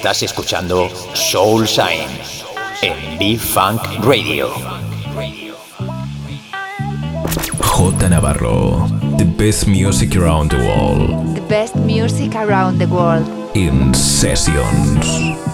Estás escuchando Soul Shine en B-Funk Radio. J Navarro, the best music around the world. The best music around the world. In sessions.